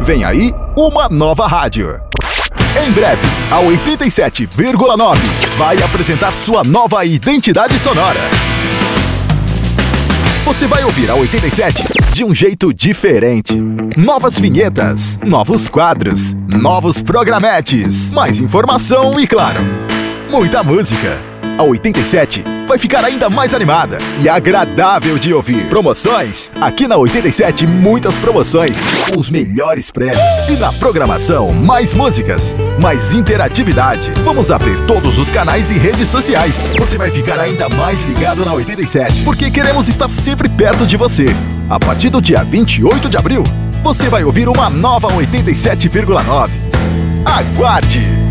Vem aí uma nova rádio. Em breve, a 87,9 vai apresentar sua nova identidade sonora. Você vai ouvir a 87 de um jeito diferente. Novas vinhetas, novos quadros, novos programetes, mais informação e, claro, muita música. A 87 vai ficar ainda mais animada e agradável de ouvir. Promoções? Aqui na 87, muitas promoções com os melhores prêmios. E na programação, mais músicas, mais interatividade. Vamos abrir todos os canais e redes sociais. Você vai ficar ainda mais ligado na 87, porque queremos estar sempre perto de você. A partir do dia 28 de abril, você vai ouvir uma nova 87,9. Aguarde!